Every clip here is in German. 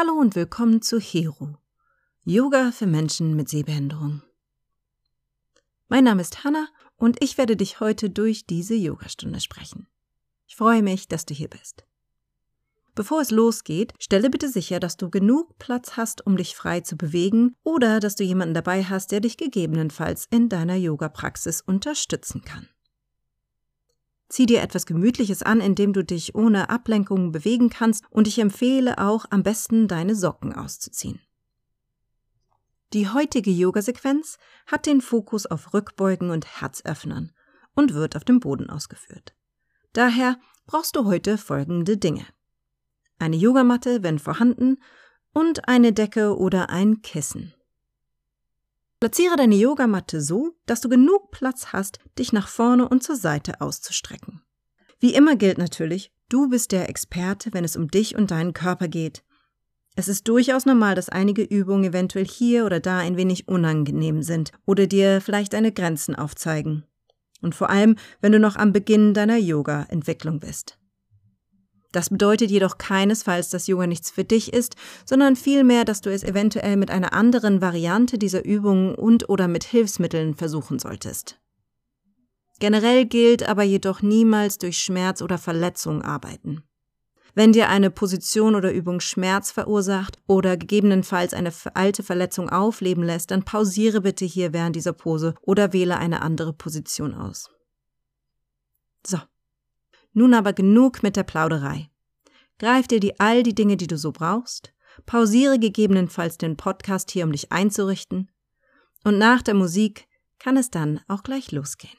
Hallo und willkommen zu Hero. Yoga für Menschen mit Sehbehinderung. Mein Name ist Hanna und ich werde dich heute durch diese Yogastunde sprechen. Ich freue mich, dass du hier bist. Bevor es losgeht, stelle bitte sicher, dass du genug Platz hast, um dich frei zu bewegen oder dass du jemanden dabei hast, der dich gegebenenfalls in deiner Yoga-Praxis unterstützen kann. Zieh dir etwas Gemütliches an, indem du dich ohne Ablenkungen bewegen kannst und ich empfehle auch am besten deine Socken auszuziehen. Die heutige Yoga-Sequenz hat den Fokus auf Rückbeugen und Herzöffnern und wird auf dem Boden ausgeführt. Daher brauchst du heute folgende Dinge. Eine Yogamatte, wenn vorhanden, und eine Decke oder ein Kissen. Platziere deine Yogamatte so, dass du genug Platz hast, dich nach vorne und zur Seite auszustrecken. Wie immer gilt natürlich, du bist der Experte, wenn es um dich und deinen Körper geht. Es ist durchaus normal, dass einige Übungen eventuell hier oder da ein wenig unangenehm sind oder dir vielleicht deine Grenzen aufzeigen. Und vor allem, wenn du noch am Beginn deiner Yoga-Entwicklung bist. Das bedeutet jedoch keinesfalls, dass Yoga nichts für dich ist, sondern vielmehr, dass du es eventuell mit einer anderen Variante dieser Übungen und oder mit Hilfsmitteln versuchen solltest. Generell gilt aber jedoch niemals durch Schmerz oder Verletzung arbeiten. Wenn dir eine Position oder Übung Schmerz verursacht oder gegebenenfalls eine alte Verletzung aufleben lässt, dann pausiere bitte hier während dieser Pose oder wähle eine andere Position aus. So, nun aber genug mit der Plauderei. Greif dir die all die Dinge, die du so brauchst, pausiere gegebenenfalls den Podcast hier, um dich einzurichten, und nach der Musik kann es dann auch gleich losgehen.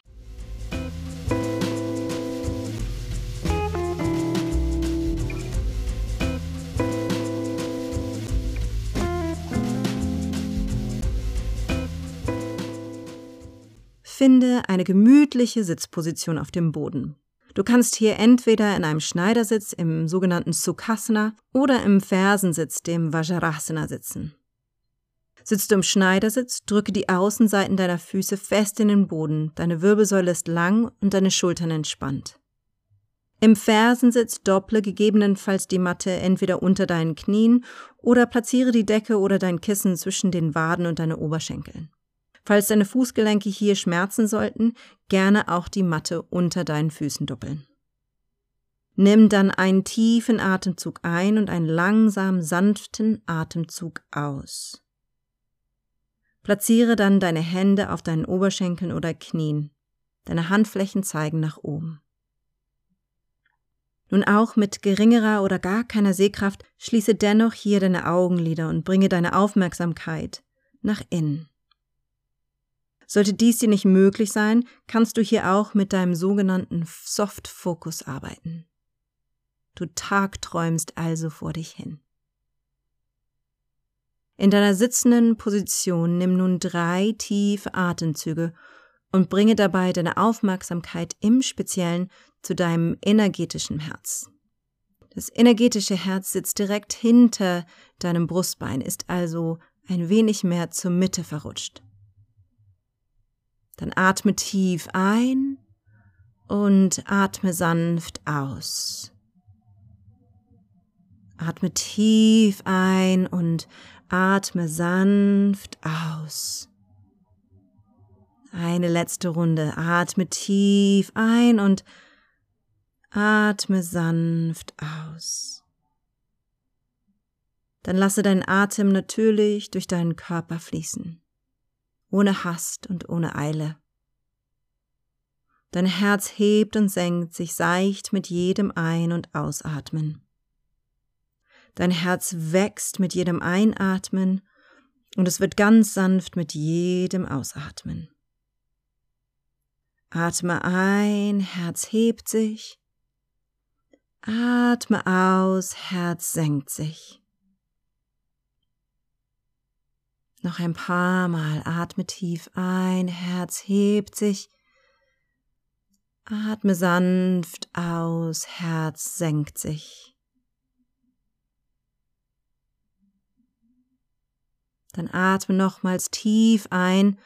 Finde eine gemütliche Sitzposition auf dem Boden. Du kannst hier entweder in einem Schneidersitz im sogenannten Sukhasana oder im Fersensitz, dem Vajrasana, sitzen. Sitzt du im Schneidersitz, drücke die Außenseiten deiner Füße fest in den Boden, deine Wirbelsäule ist lang und deine Schultern entspannt. Im Fersensitz dopple gegebenenfalls die Matte entweder unter deinen Knien oder platziere die Decke oder dein Kissen zwischen den Waden und deine Oberschenkeln. Falls deine Fußgelenke hier schmerzen sollten, gerne auch die Matte unter deinen Füßen doppeln. Nimm dann einen tiefen Atemzug ein und einen langsam sanften Atemzug aus. Platziere dann deine Hände auf deinen Oberschenkeln oder Knien. Deine Handflächen zeigen nach oben. Nun auch mit geringerer oder gar keiner Sehkraft schließe dennoch hier deine Augenlider und bringe deine Aufmerksamkeit nach innen. Sollte dies dir nicht möglich sein, kannst du hier auch mit deinem sogenannten Soft Focus arbeiten. Du tagträumst also vor dich hin. In deiner sitzenden Position nimm nun drei tiefe Atemzüge und bringe dabei deine Aufmerksamkeit im Speziellen zu deinem energetischen Herz. Das energetische Herz sitzt direkt hinter deinem Brustbein, ist also ein wenig mehr zur Mitte verrutscht. Dann atme tief ein und atme sanft aus. Atme tief ein und atme sanft aus. Eine letzte Runde. Atme tief ein und atme sanft aus. Dann lasse deinen Atem natürlich durch deinen Körper fließen ohne Hast und ohne Eile. Dein Herz hebt und senkt sich seicht mit jedem Ein- und Ausatmen. Dein Herz wächst mit jedem Einatmen und es wird ganz sanft mit jedem Ausatmen. Atme ein, Herz hebt sich. Atme aus, Herz senkt sich. Noch ein paar Mal atme tief ein, Herz hebt sich. Atme sanft aus, Herz senkt sich. Dann atme nochmals tief ein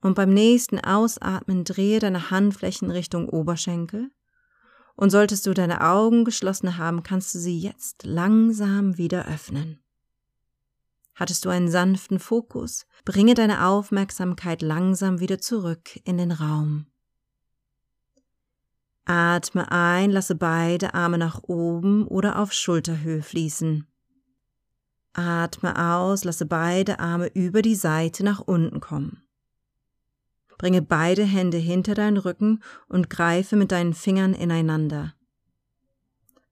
und beim nächsten Ausatmen drehe deine Handflächen Richtung Oberschenkel. Und solltest du deine Augen geschlossen haben, kannst du sie jetzt langsam wieder öffnen. Hattest du einen sanften Fokus? Bringe deine Aufmerksamkeit langsam wieder zurück in den Raum. Atme ein, lasse beide Arme nach oben oder auf Schulterhöhe fließen. Atme aus, lasse beide Arme über die Seite nach unten kommen. Bringe beide Hände hinter deinen Rücken und greife mit deinen Fingern ineinander.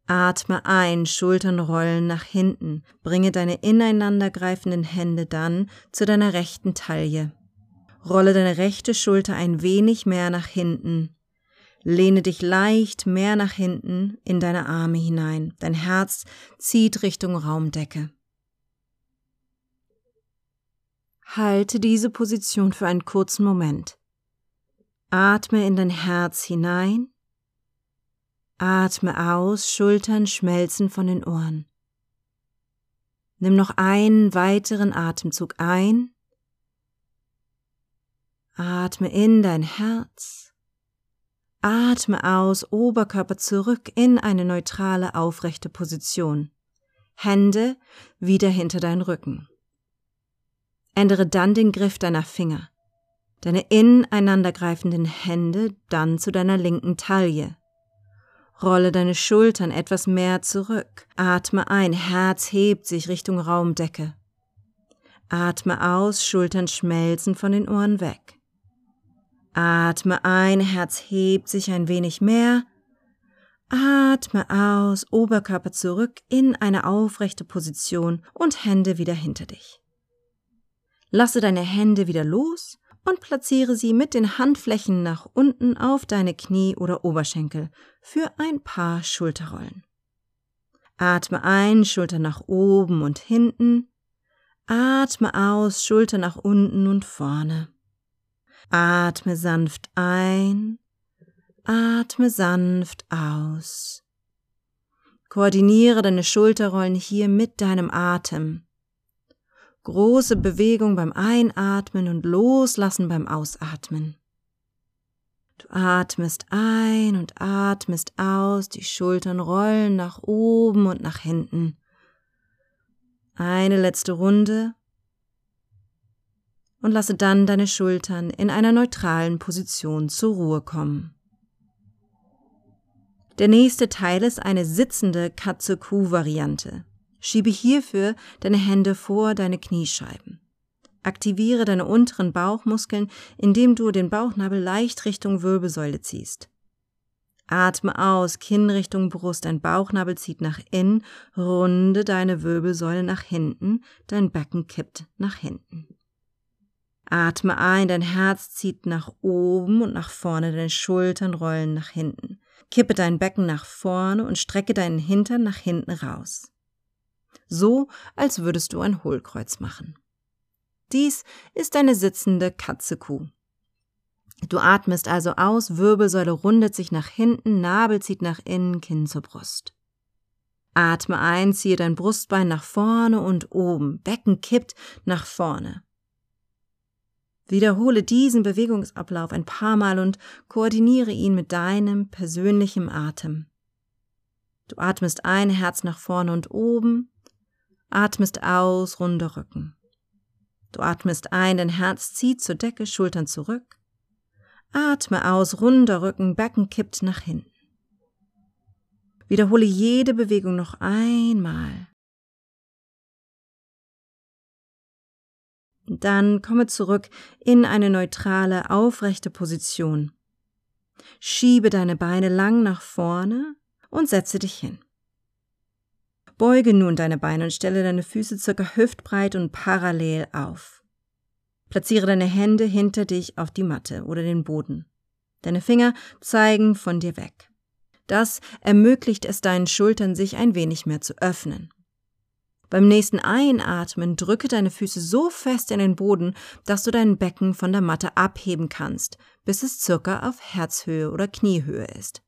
Atme ein, Schultern rollen nach hinten, bringe deine ineinandergreifenden Hände dann zu deiner rechten Taille. Rolle deine rechte Schulter ein wenig mehr nach hinten. Lehne dich leicht mehr nach hinten in deine Arme hinein. Dein Herz zieht Richtung Raumdecke. Halte diese Position für einen kurzen Moment. Atme in dein Herz hinein Atme aus, Schultern schmelzen von den Ohren. Nimm noch einen weiteren Atemzug ein. Atme in dein Herz. Atme aus, Oberkörper zurück in eine neutrale, aufrechte Position. Hände wieder hinter deinen Rücken. Ändere dann den Griff deiner Finger. Deine ineinandergreifenden Hände dann zu deiner linken Taille. Rolle deine Schultern etwas mehr zurück. Atme ein, Herz hebt sich Richtung Raumdecke. Atme aus, Schultern schmelzen von den Ohren weg. Atme ein, Herz hebt sich ein wenig mehr. Atme aus, Oberkörper zurück in eine aufrechte Position und Hände wieder hinter dich. Lasse deine Hände wieder los und platziere sie mit den Handflächen nach unten auf deine Knie oder Oberschenkel für ein paar Schulterrollen. Atme ein, Schulter nach oben und hinten. Atme aus, Schulter nach unten und vorne. Atme sanft ein. Atme sanft aus. Koordiniere deine Schulterrollen hier mit deinem Atem. Große Bewegung beim Einatmen und Loslassen beim Ausatmen. Du atmest ein und atmest aus, die Schultern rollen nach oben und nach hinten. Eine letzte Runde und lasse dann deine Schultern in einer neutralen Position zur Ruhe kommen. Der nächste Teil ist eine sitzende Katze-Kuh-Variante. Schiebe hierfür deine Hände vor deine Kniescheiben. Aktiviere deine unteren Bauchmuskeln, indem du den Bauchnabel leicht Richtung Wirbelsäule ziehst. Atme aus, Kinn Richtung Brust, dein Bauchnabel zieht nach innen, runde deine Wirbelsäule nach hinten, dein Becken kippt nach hinten. Atme ein, dein Herz zieht nach oben und nach vorne, deine Schultern rollen nach hinten. Kippe dein Becken nach vorne und strecke deinen Hintern nach hinten raus so als würdest du ein Hohlkreuz machen. Dies ist eine sitzende Katzekuh. Du atmest also aus, Wirbelsäule rundet sich nach hinten, Nabel zieht nach innen, Kinn zur Brust. Atme ein, ziehe dein Brustbein nach vorne und oben, Becken kippt nach vorne. Wiederhole diesen Bewegungsablauf ein paar Mal und koordiniere ihn mit deinem persönlichen Atem. Du atmest ein, Herz nach vorne und oben, Atmest aus, runder Rücken. Du atmest ein, dein Herz zieht zur Decke, Schultern zurück. Atme aus, runder Rücken, Becken kippt nach hinten. Wiederhole jede Bewegung noch einmal. Dann komme zurück in eine neutrale, aufrechte Position. Schiebe deine Beine lang nach vorne und setze dich hin. Beuge nun deine Beine und stelle deine Füße circa hüftbreit und parallel auf. Platziere deine Hände hinter dich auf die Matte oder den Boden. Deine Finger zeigen von dir weg. Das ermöglicht es deinen Schultern, sich ein wenig mehr zu öffnen. Beim nächsten Einatmen drücke deine Füße so fest in den Boden, dass du dein Becken von der Matte abheben kannst, bis es circa auf Herzhöhe oder Kniehöhe ist.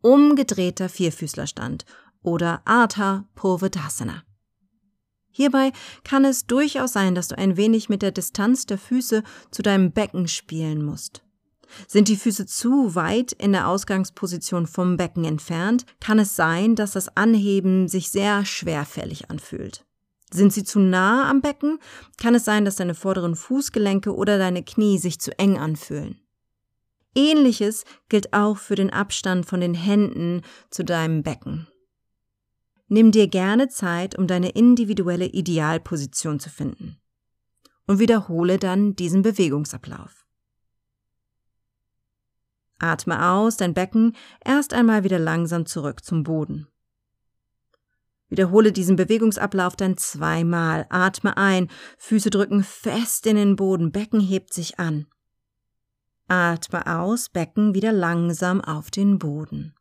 Umgedrehter Vierfüßlerstand oder Artha Purvedasana. Hierbei kann es durchaus sein, dass du ein wenig mit der Distanz der Füße zu deinem Becken spielen musst. Sind die Füße zu weit in der Ausgangsposition vom Becken entfernt, kann es sein, dass das Anheben sich sehr schwerfällig anfühlt. Sind sie zu nah am Becken, kann es sein, dass deine vorderen Fußgelenke oder deine Knie sich zu eng anfühlen. Ähnliches gilt auch für den Abstand von den Händen zu deinem Becken. Nimm dir gerne Zeit, um deine individuelle Idealposition zu finden. Und wiederhole dann diesen Bewegungsablauf. Atme aus dein Becken erst einmal wieder langsam zurück zum Boden. Wiederhole diesen Bewegungsablauf dann zweimal. Atme ein, Füße drücken fest in den Boden, Becken hebt sich an. Atme aus, Becken wieder langsam auf den Boden.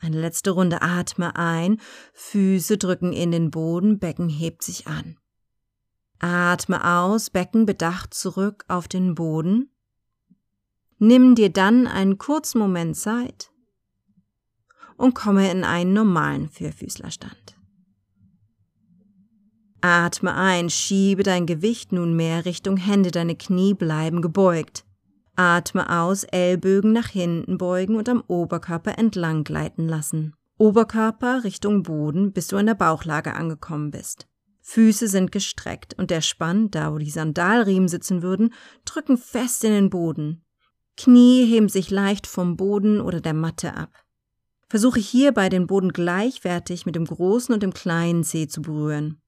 Eine letzte Runde atme ein, Füße drücken in den Boden, Becken hebt sich an. Atme aus, Becken bedacht zurück auf den Boden. Nimm dir dann einen kurzen Moment Zeit und komme in einen normalen Vierfüßlerstand. Atme ein, schiebe dein Gewicht nunmehr Richtung Hände, deine Knie bleiben gebeugt. Atme aus, Ellbögen nach hinten beugen und am Oberkörper entlang gleiten lassen. Oberkörper Richtung Boden, bis du in der Bauchlage angekommen bist. Füße sind gestreckt und der Spann, da wo die Sandalriemen sitzen würden, drücken fest in den Boden. Knie heben sich leicht vom Boden oder der Matte ab. Versuche hierbei den Boden gleichwertig mit dem großen und dem kleinen Zeh zu berühren.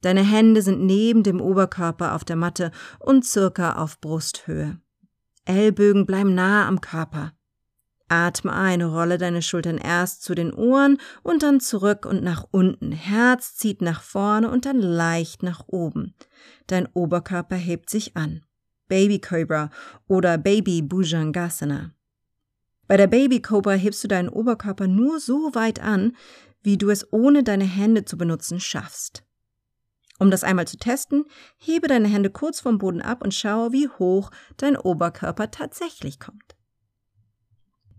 Deine Hände sind neben dem Oberkörper auf der Matte und circa auf Brusthöhe. Ellbögen bleiben nah am Körper. Atme ein, rolle deine Schultern erst zu den Ohren und dann zurück und nach unten. Herz zieht nach vorne und dann leicht nach oben. Dein Oberkörper hebt sich an. Baby Cobra oder Baby Bhujangasana. Bei der Baby Cobra hebst du deinen Oberkörper nur so weit an, wie du es ohne deine Hände zu benutzen schaffst. Um das einmal zu testen, hebe deine Hände kurz vom Boden ab und schaue, wie hoch dein Oberkörper tatsächlich kommt.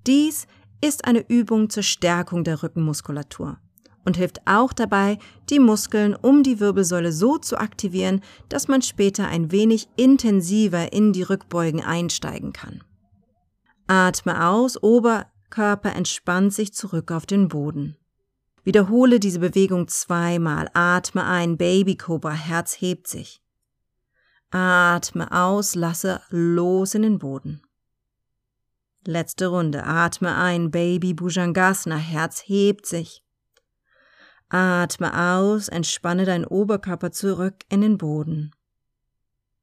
Dies ist eine Übung zur Stärkung der Rückenmuskulatur und hilft auch dabei, die Muskeln um die Wirbelsäule so zu aktivieren, dass man später ein wenig intensiver in die Rückbeugen einsteigen kann. Atme aus, Oberkörper entspannt sich zurück auf den Boden. Wiederhole diese Bewegung zweimal. Atme ein, Baby Cobra, Herz hebt sich. Atme aus, lasse los in den Boden. Letzte Runde. Atme ein, Baby Bhujangasana, Herz hebt sich. Atme aus, entspanne deinen Oberkörper zurück in den Boden.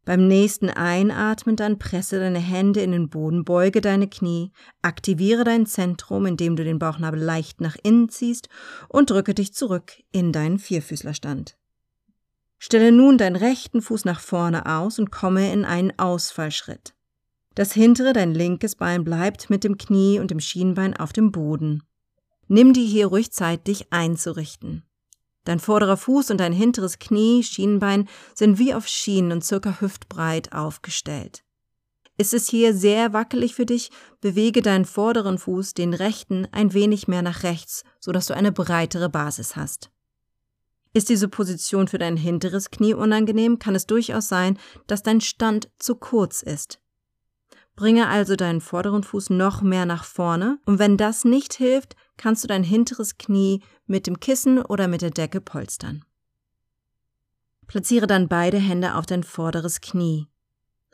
Beim nächsten Einatmen dann presse deine Hände in den Boden, beuge deine Knie, aktiviere dein Zentrum, indem du den Bauchnabel leicht nach innen ziehst und drücke dich zurück in deinen Vierfüßlerstand. Stelle nun deinen rechten Fuß nach vorne aus und komme in einen Ausfallschritt. Das hintere, dein linkes Bein bleibt mit dem Knie und dem Schienbein auf dem Boden. Nimm dir hier ruhig Zeit, dich einzurichten. Dein vorderer Fuß und dein hinteres Knie, Schienbein sind wie auf Schienen und circa hüftbreit aufgestellt. Ist es hier sehr wackelig für dich, bewege deinen vorderen Fuß, den rechten, ein wenig mehr nach rechts, sodass du eine breitere Basis hast. Ist diese Position für dein hinteres Knie unangenehm, kann es durchaus sein, dass dein Stand zu kurz ist. Bringe also deinen vorderen Fuß noch mehr nach vorne und wenn das nicht hilft, kannst du dein hinteres Knie mit dem Kissen oder mit der Decke polstern. Platziere dann beide Hände auf dein vorderes Knie.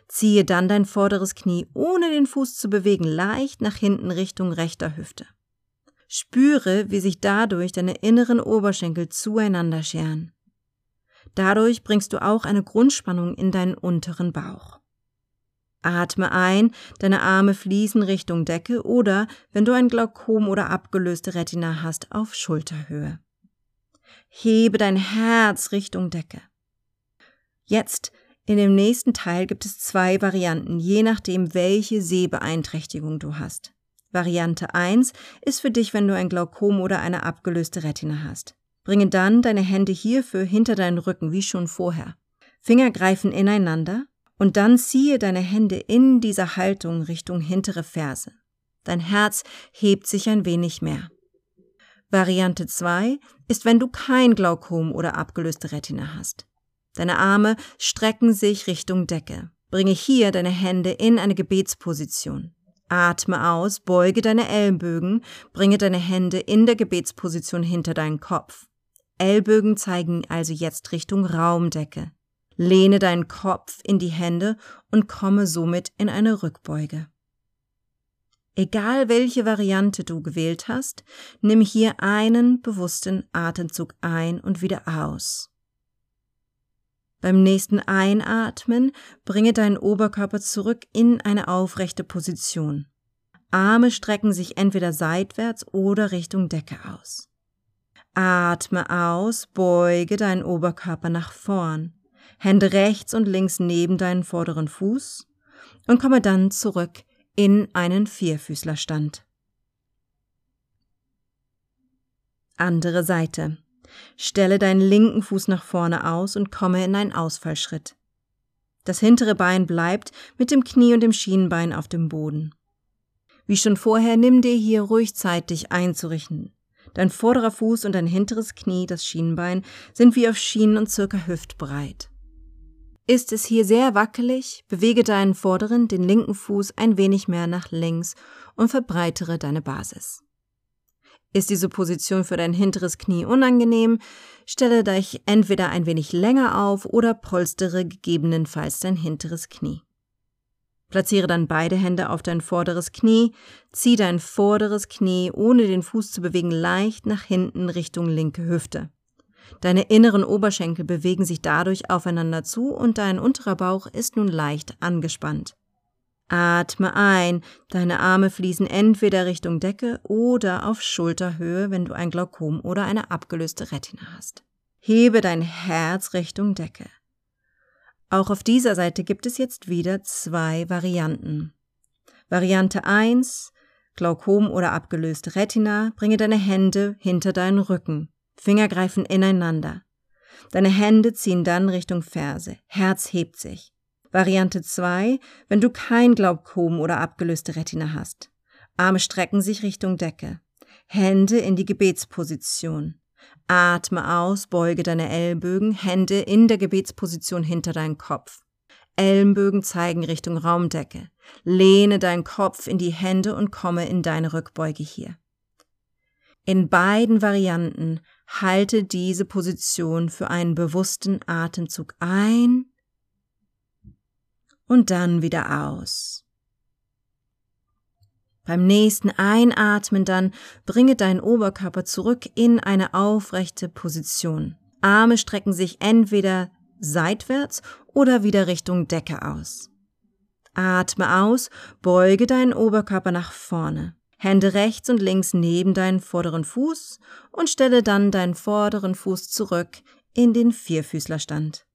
Ziehe dann dein vorderes Knie, ohne den Fuß zu bewegen, leicht nach hinten Richtung rechter Hüfte. Spüre, wie sich dadurch deine inneren Oberschenkel zueinander scheren. Dadurch bringst du auch eine Grundspannung in deinen unteren Bauch. Atme ein, deine Arme fließen Richtung Decke oder, wenn du ein Glaukom oder abgelöste Retina hast, auf Schulterhöhe. Hebe dein Herz Richtung Decke. Jetzt, in dem nächsten Teil gibt es zwei Varianten, je nachdem, welche Sehbeeinträchtigung du hast. Variante 1 ist für dich, wenn du ein Glaukom oder eine abgelöste Retina hast. Bringe dann deine Hände hierfür hinter deinen Rücken, wie schon vorher. Finger greifen ineinander, und dann ziehe deine Hände in dieser Haltung Richtung hintere Ferse. Dein Herz hebt sich ein wenig mehr. Variante 2 ist, wenn du kein Glaukom oder abgelöste Retina hast. Deine Arme strecken sich Richtung Decke. Bringe hier deine Hände in eine Gebetsposition. Atme aus, beuge deine Ellenbögen, bringe deine Hände in der Gebetsposition hinter deinen Kopf. Ellbögen zeigen also jetzt Richtung Raumdecke. Lehne deinen Kopf in die Hände und komme somit in eine Rückbeuge. Egal welche Variante du gewählt hast, nimm hier einen bewussten Atemzug ein und wieder aus. Beim nächsten Einatmen bringe deinen Oberkörper zurück in eine aufrechte Position. Arme strecken sich entweder seitwärts oder Richtung Decke aus. Atme aus, beuge deinen Oberkörper nach vorn. Hände rechts und links neben deinen vorderen Fuß und komme dann zurück in einen Vierfüßlerstand. Andere Seite. Stelle deinen linken Fuß nach vorne aus und komme in einen Ausfallschritt. Das hintere Bein bleibt mit dem Knie und dem Schienenbein auf dem Boden. Wie schon vorher, nimm dir hier ruhig Zeit, dich einzurichten. Dein vorderer Fuß und dein hinteres Knie, das Schienenbein, sind wie auf Schienen und circa hüftbreit. Ist es hier sehr wackelig, bewege deinen vorderen, den linken Fuß ein wenig mehr nach links und verbreitere deine Basis. Ist diese Position für dein hinteres Knie unangenehm, stelle dich entweder ein wenig länger auf oder polstere gegebenenfalls dein hinteres Knie. Platziere dann beide Hände auf dein vorderes Knie, zieh dein vorderes Knie, ohne den Fuß zu bewegen, leicht nach hinten Richtung linke Hüfte. Deine inneren Oberschenkel bewegen sich dadurch aufeinander zu und dein unterer Bauch ist nun leicht angespannt. Atme ein, deine Arme fließen entweder Richtung Decke oder auf Schulterhöhe, wenn du ein Glaukom oder eine abgelöste Retina hast. Hebe dein Herz Richtung Decke. Auch auf dieser Seite gibt es jetzt wieder zwei Varianten. Variante 1, Glaukom oder abgelöste Retina, bringe deine Hände hinter deinen Rücken. Finger greifen ineinander. Deine Hände ziehen dann Richtung Ferse. Herz hebt sich. Variante 2, wenn du kein Glaukom oder abgelöste Retina hast. Arme strecken sich Richtung Decke. Hände in die Gebetsposition. Atme aus, beuge deine Ellbögen, Hände in der Gebetsposition hinter deinen Kopf. Ellenbögen zeigen Richtung Raumdecke. Lehne deinen Kopf in die Hände und komme in deine Rückbeuge hier. In beiden Varianten halte diese Position für einen bewussten Atemzug ein und dann wieder aus. Beim nächsten Einatmen dann bringe deinen Oberkörper zurück in eine aufrechte Position. Arme strecken sich entweder seitwärts oder wieder Richtung Decke aus. Atme aus, beuge deinen Oberkörper nach vorne. Hände rechts und links neben deinen vorderen Fuß und stelle dann deinen vorderen Fuß zurück in den Vierfüßlerstand.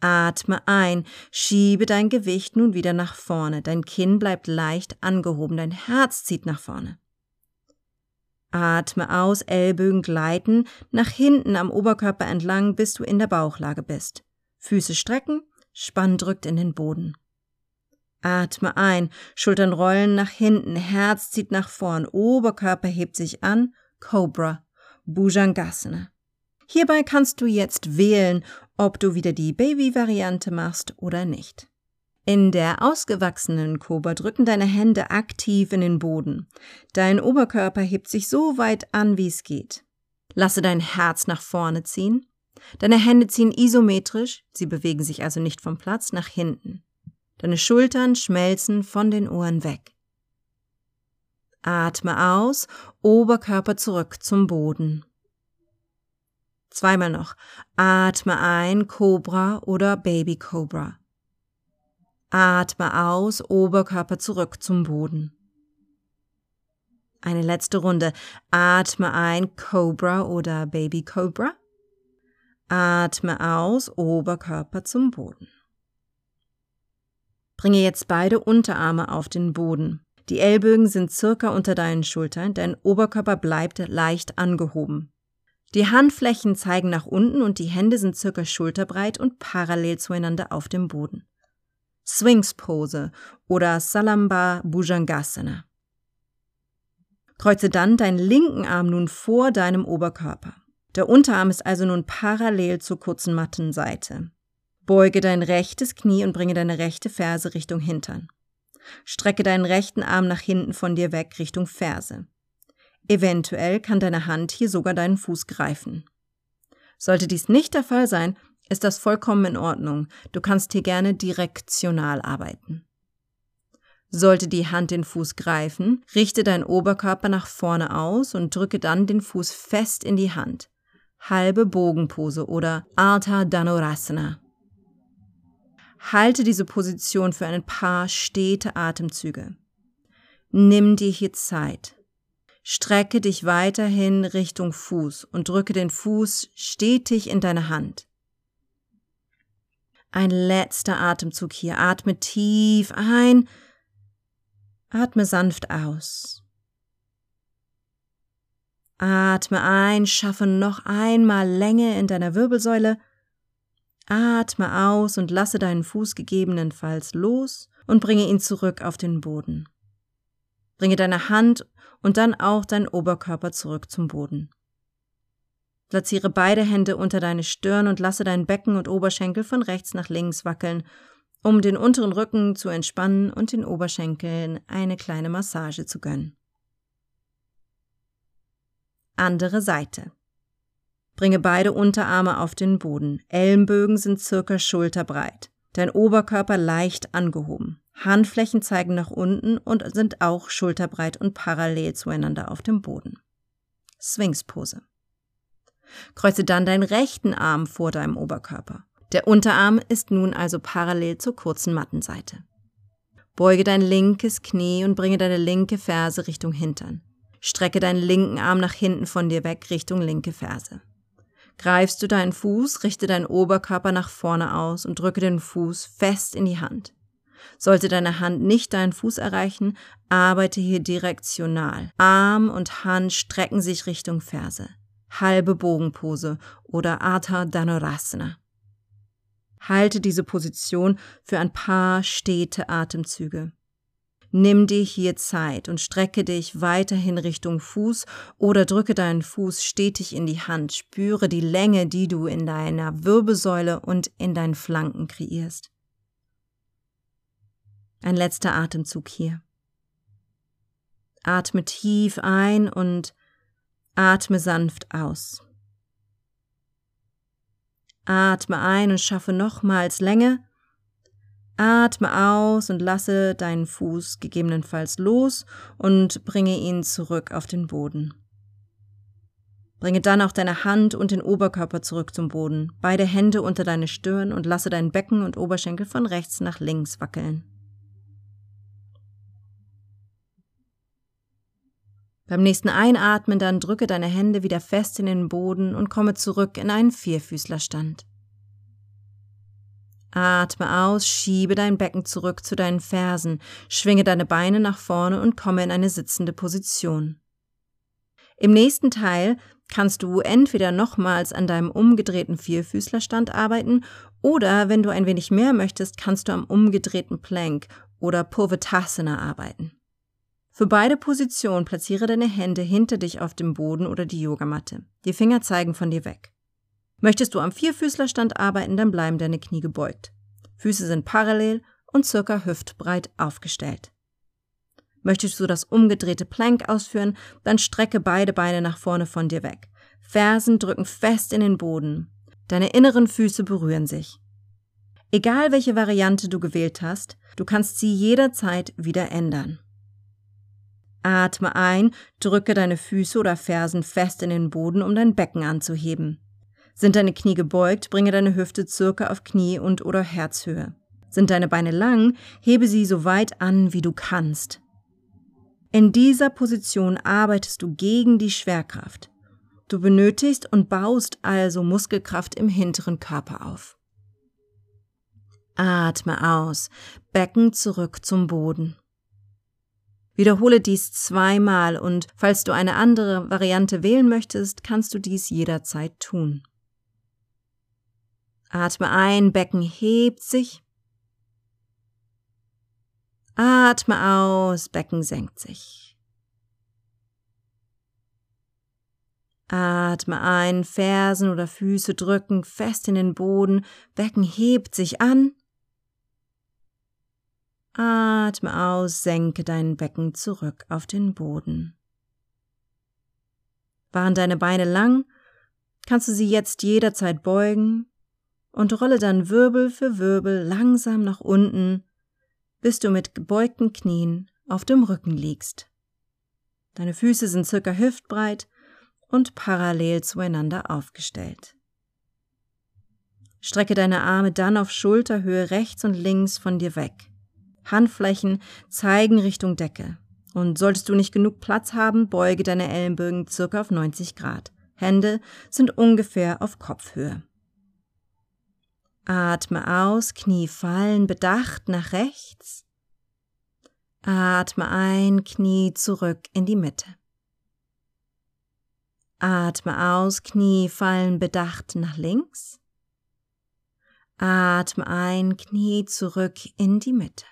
Atme ein, schiebe dein Gewicht nun wieder nach vorne, dein Kinn bleibt leicht angehoben, dein Herz zieht nach vorne. Atme aus, Ellbögen gleiten nach hinten am Oberkörper entlang, bis du in der Bauchlage bist. Füße strecken, Spann drückt in den Boden. Atme ein, Schultern rollen nach hinten, Herz zieht nach vorn, Oberkörper hebt sich an, Cobra, Bhujangasana. Hierbei kannst du jetzt wählen, ob du wieder die Baby-Variante machst oder nicht. In der ausgewachsenen Cobra drücken deine Hände aktiv in den Boden. Dein Oberkörper hebt sich so weit an, wie es geht. Lasse dein Herz nach vorne ziehen. Deine Hände ziehen isometrisch, sie bewegen sich also nicht vom Platz, nach hinten. Deine Schultern schmelzen von den Ohren weg. Atme aus, Oberkörper zurück zum Boden. Zweimal noch. Atme ein, Cobra oder Baby Cobra. Atme aus, Oberkörper zurück zum Boden. Eine letzte Runde. Atme ein, Cobra oder Baby Cobra. Atme aus, Oberkörper zum Boden. Bringe jetzt beide Unterarme auf den Boden. Die Ellbögen sind circa unter deinen Schultern, dein Oberkörper bleibt leicht angehoben. Die Handflächen zeigen nach unten und die Hände sind circa schulterbreit und parallel zueinander auf dem Boden. Swings Pose oder Salamba Bhujangasana. Kreuze dann deinen linken Arm nun vor deinem Oberkörper. Der Unterarm ist also nun parallel zur kurzen Mattenseite. Beuge dein rechtes Knie und bringe deine rechte Ferse Richtung Hintern. Strecke deinen rechten Arm nach hinten von dir weg Richtung Ferse. Eventuell kann deine Hand hier sogar deinen Fuß greifen. Sollte dies nicht der Fall sein, ist das vollkommen in Ordnung. Du kannst hier gerne direktional arbeiten. Sollte die Hand den Fuß greifen, richte deinen Oberkörper nach vorne aus und drücke dann den Fuß fest in die Hand. Halbe Bogenpose oder Alta Dhanurasana. Halte diese Position für ein paar stete Atemzüge. Nimm dir hier Zeit. Strecke dich weiterhin Richtung Fuß und drücke den Fuß stetig in deine Hand. Ein letzter Atemzug hier. Atme tief ein, atme sanft aus. Atme ein, schaffe noch einmal Länge in deiner Wirbelsäule. Atme aus und lasse deinen Fuß gegebenenfalls los und bringe ihn zurück auf den Boden. Bringe deine Hand und dann auch deinen Oberkörper zurück zum Boden. Platziere beide Hände unter deine Stirn und lasse dein Becken und Oberschenkel von rechts nach links wackeln, um den unteren Rücken zu entspannen und den Oberschenkeln eine kleine Massage zu gönnen. Andere Seite. Bringe beide Unterarme auf den Boden. Ellenbögen sind circa schulterbreit. Dein Oberkörper leicht angehoben. Handflächen zeigen nach unten und sind auch schulterbreit und parallel zueinander auf dem Boden. Swingspose. Kreuze dann deinen rechten Arm vor deinem Oberkörper. Der Unterarm ist nun also parallel zur kurzen Mattenseite. Beuge dein linkes Knie und bringe deine linke Ferse Richtung Hintern. Strecke deinen linken Arm nach hinten von dir weg Richtung linke Ferse. Greifst du deinen Fuß, richte deinen Oberkörper nach vorne aus und drücke den Fuß fest in die Hand. Sollte deine Hand nicht deinen Fuß erreichen, arbeite hier direktional. Arm und Hand strecken sich Richtung Ferse. Halbe Bogenpose oder Atha Dhanurasana. Halte diese Position für ein paar stete Atemzüge. Nimm dir hier Zeit und strecke dich weiterhin Richtung Fuß oder drücke deinen Fuß stetig in die Hand. Spüre die Länge, die du in deiner Wirbelsäule und in deinen Flanken kreierst. Ein letzter Atemzug hier. Atme tief ein und atme sanft aus. Atme ein und schaffe nochmals Länge. Atme aus und lasse deinen Fuß gegebenenfalls los und bringe ihn zurück auf den Boden. Bringe dann auch deine Hand und den Oberkörper zurück zum Boden, beide Hände unter deine Stirn und lasse dein Becken und Oberschenkel von rechts nach links wackeln. Beim nächsten Einatmen dann drücke deine Hände wieder fest in den Boden und komme zurück in einen Vierfüßlerstand. Atme aus, schiebe dein Becken zurück zu deinen Fersen, schwinge deine Beine nach vorne und komme in eine sitzende Position. Im nächsten Teil kannst du entweder nochmals an deinem umgedrehten Vierfüßlerstand arbeiten oder, wenn du ein wenig mehr möchtest, kannst du am umgedrehten Plank oder Purvatasana arbeiten. Für beide Positionen platziere deine Hände hinter dich auf dem Boden oder die Yogamatte. Die Finger zeigen von dir weg. Möchtest du am Vierfüßlerstand arbeiten, dann bleiben deine Knie gebeugt. Füße sind parallel und circa hüftbreit aufgestellt. Möchtest du das umgedrehte Plank ausführen, dann strecke beide Beine nach vorne von dir weg. Fersen drücken fest in den Boden. Deine inneren Füße berühren sich. Egal welche Variante du gewählt hast, du kannst sie jederzeit wieder ändern. Atme ein, drücke deine Füße oder Fersen fest in den Boden, um dein Becken anzuheben. Sind deine Knie gebeugt, bringe deine Hüfte circa auf Knie- und oder Herzhöhe. Sind deine Beine lang, hebe sie so weit an, wie du kannst. In dieser Position arbeitest du gegen die Schwerkraft. Du benötigst und baust also Muskelkraft im hinteren Körper auf. Atme aus, Becken zurück zum Boden. Wiederhole dies zweimal und falls du eine andere Variante wählen möchtest, kannst du dies jederzeit tun. Atme ein, Becken hebt sich. Atme aus, Becken senkt sich. Atme ein, Fersen oder Füße drücken fest in den Boden, Becken hebt sich an. Atme aus, senke dein Becken zurück auf den Boden. Waren deine Beine lang, kannst du sie jetzt jederzeit beugen und rolle dann Wirbel für Wirbel langsam nach unten, bis du mit gebeugten Knien auf dem Rücken liegst. Deine Füße sind circa hüftbreit und parallel zueinander aufgestellt. Strecke deine Arme dann auf Schulterhöhe rechts und links von dir weg. Handflächen zeigen Richtung Decke. Und solltest du nicht genug Platz haben, beuge deine Ellenbögen circa auf 90 Grad. Hände sind ungefähr auf Kopfhöhe. Atme aus, Knie fallen, bedacht nach rechts. Atme ein, Knie zurück in die Mitte. Atme aus, Knie fallen, bedacht nach links. Atme ein, Knie zurück in die Mitte.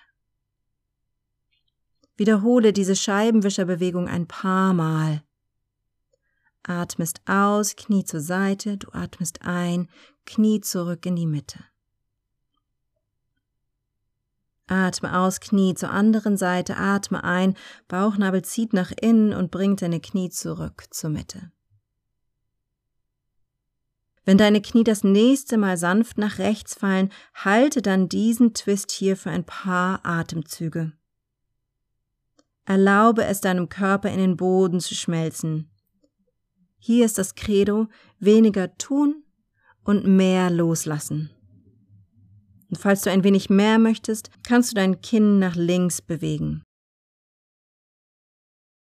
Wiederhole diese Scheibenwischerbewegung ein paar Mal. Atmest aus, Knie zur Seite, du atmest ein, Knie zurück in die Mitte. Atme aus, Knie zur anderen Seite, atme ein, Bauchnabel zieht nach innen und bringt deine Knie zurück zur Mitte. Wenn deine Knie das nächste Mal sanft nach rechts fallen, halte dann diesen Twist hier für ein paar Atemzüge. Erlaube es deinem Körper in den Boden zu schmelzen. Hier ist das Credo weniger tun und mehr loslassen. Und falls du ein wenig mehr möchtest, kannst du dein Kinn nach links bewegen.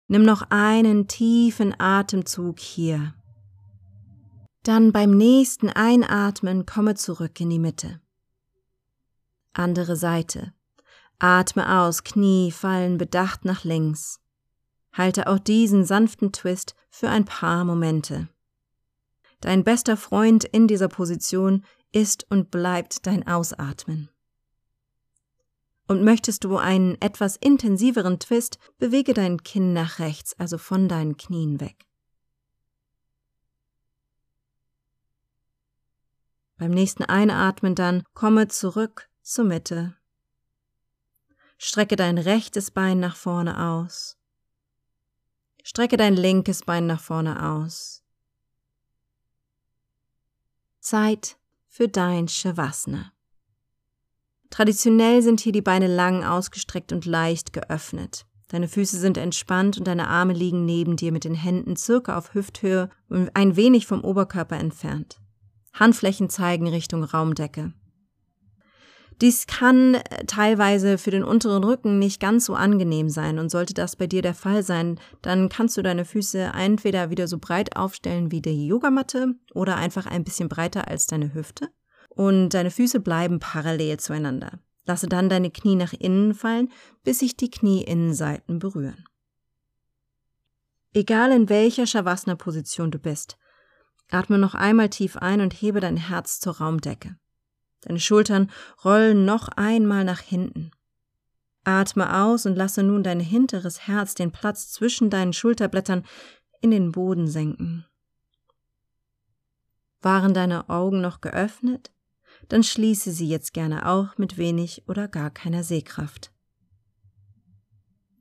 Nimm noch einen tiefen Atemzug hier. Dann beim nächsten Einatmen komme zurück in die Mitte. Andere Seite. Atme aus, Knie fallen bedacht nach links. Halte auch diesen sanften Twist für ein paar Momente. Dein bester Freund in dieser Position ist und bleibt dein Ausatmen. Und möchtest du einen etwas intensiveren Twist, bewege dein Kinn nach rechts, also von deinen Knien weg. Beim nächsten Einatmen dann komme zurück zur Mitte. Strecke dein rechtes Bein nach vorne aus. Strecke dein linkes Bein nach vorne aus. Zeit für dein Shavasana. Traditionell sind hier die Beine lang ausgestreckt und leicht geöffnet. Deine Füße sind entspannt und deine Arme liegen neben dir mit den Händen circa auf Hüfthöhe und ein wenig vom Oberkörper entfernt. Handflächen zeigen Richtung Raumdecke. Dies kann äh, teilweise für den unteren Rücken nicht ganz so angenehm sein und sollte das bei dir der Fall sein, dann kannst du deine Füße entweder wieder so breit aufstellen wie die Yogamatte oder einfach ein bisschen breiter als deine Hüfte und deine Füße bleiben parallel zueinander. Lasse dann deine Knie nach innen fallen, bis sich die Knieinnenseiten berühren. Egal in welcher Shavasana-Position du bist, Atme noch einmal tief ein und hebe dein Herz zur Raumdecke. Deine Schultern rollen noch einmal nach hinten. Atme aus und lasse nun dein hinteres Herz den Platz zwischen deinen Schulterblättern in den Boden senken. Waren deine Augen noch geöffnet? Dann schließe sie jetzt gerne auch mit wenig oder gar keiner Sehkraft.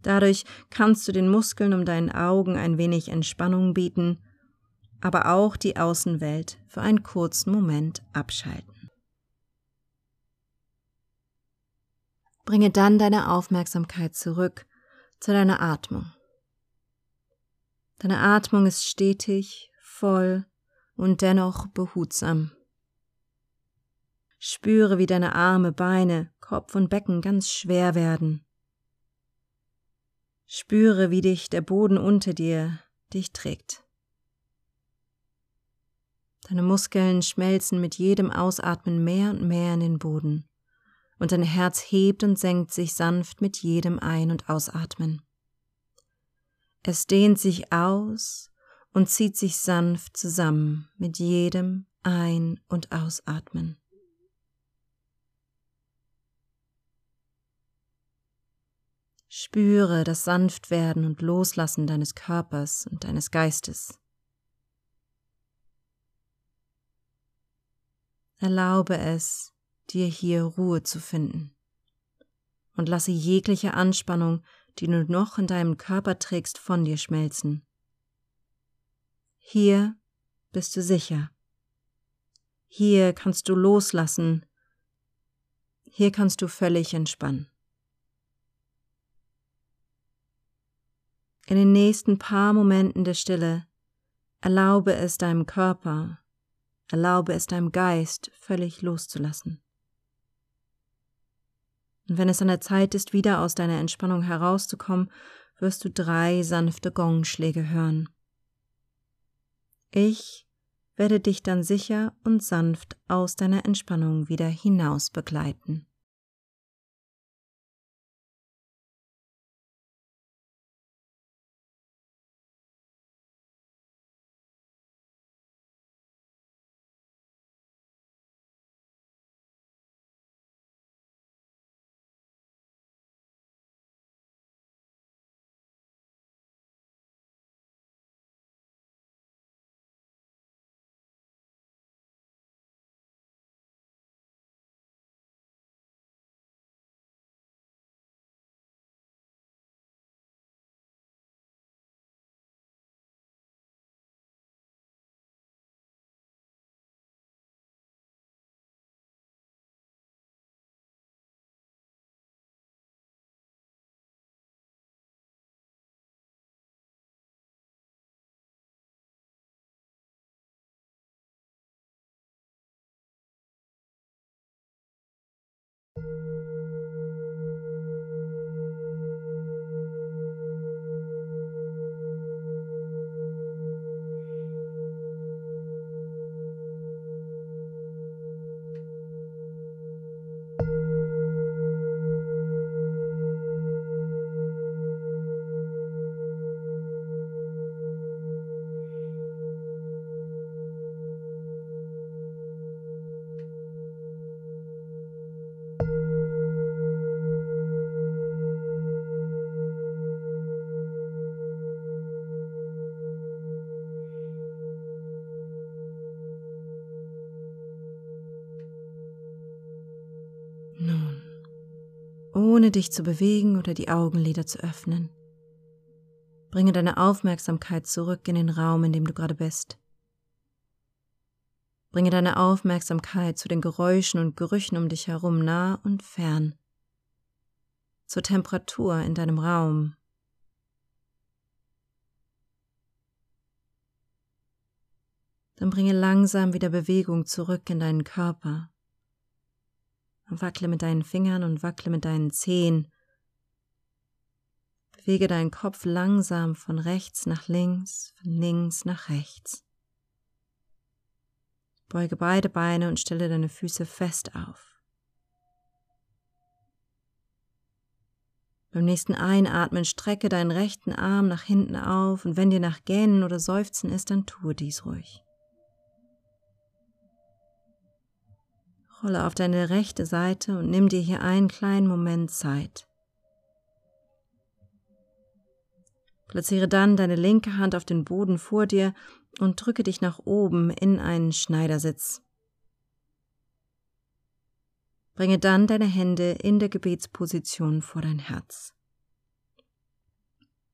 Dadurch kannst du den Muskeln um deinen Augen ein wenig Entspannung bieten aber auch die Außenwelt für einen kurzen Moment abschalten. Bringe dann deine Aufmerksamkeit zurück zu deiner Atmung. Deine Atmung ist stetig, voll und dennoch behutsam. Spüre, wie deine Arme, Beine, Kopf und Becken ganz schwer werden. Spüre, wie dich der Boden unter dir dich trägt. Deine Muskeln schmelzen mit jedem Ausatmen mehr und mehr in den Boden, und dein Herz hebt und senkt sich sanft mit jedem Ein- und Ausatmen. Es dehnt sich aus und zieht sich sanft zusammen mit jedem Ein- und Ausatmen. Spüre das Sanftwerden und Loslassen deines Körpers und deines Geistes. Erlaube es, dir hier Ruhe zu finden. Und lasse jegliche Anspannung, die du noch in deinem Körper trägst, von dir schmelzen. Hier bist du sicher. Hier kannst du loslassen. Hier kannst du völlig entspannen. In den nächsten paar Momenten der Stille erlaube es deinem Körper, erlaube es deinem Geist völlig loszulassen. Und wenn es an der Zeit ist, wieder aus deiner Entspannung herauszukommen, wirst du drei sanfte Gongschläge hören. Ich werde dich dann sicher und sanft aus deiner Entspannung wieder hinaus begleiten. Ohne dich zu bewegen oder die Augenlider zu öffnen, bringe deine Aufmerksamkeit zurück in den Raum, in dem du gerade bist. Bringe deine Aufmerksamkeit zu den Geräuschen und Gerüchen um dich herum nah und fern, zur Temperatur in deinem Raum. Dann bringe langsam wieder Bewegung zurück in deinen Körper. Wackle mit deinen Fingern und wackle mit deinen Zehen. Bewege deinen Kopf langsam von rechts nach links, von links nach rechts. Beuge beide Beine und stelle deine Füße fest auf. Beim nächsten Einatmen strecke deinen rechten Arm nach hinten auf und wenn dir nach Gähnen oder Seufzen ist, dann tue dies ruhig. Rolle auf deine rechte Seite und nimm dir hier einen kleinen Moment Zeit. Platziere dann deine linke Hand auf den Boden vor dir und drücke dich nach oben in einen Schneidersitz. Bringe dann deine Hände in der Gebetsposition vor dein Herz.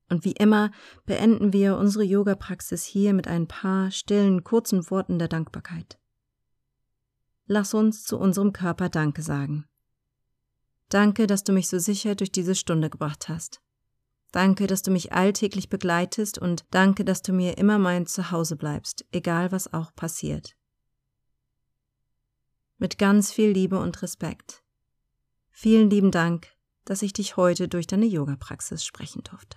Und wie immer beenden wir unsere Yoga-Praxis hier mit ein paar stillen, kurzen Worten der Dankbarkeit lass uns zu unserem Körper Danke sagen. Danke, dass du mich so sicher durch diese Stunde gebracht hast. Danke, dass du mich alltäglich begleitest und danke, dass du mir immer mein Zuhause bleibst, egal was auch passiert. Mit ganz viel Liebe und Respekt. Vielen lieben Dank, dass ich dich heute durch deine Yoga-Praxis sprechen durfte.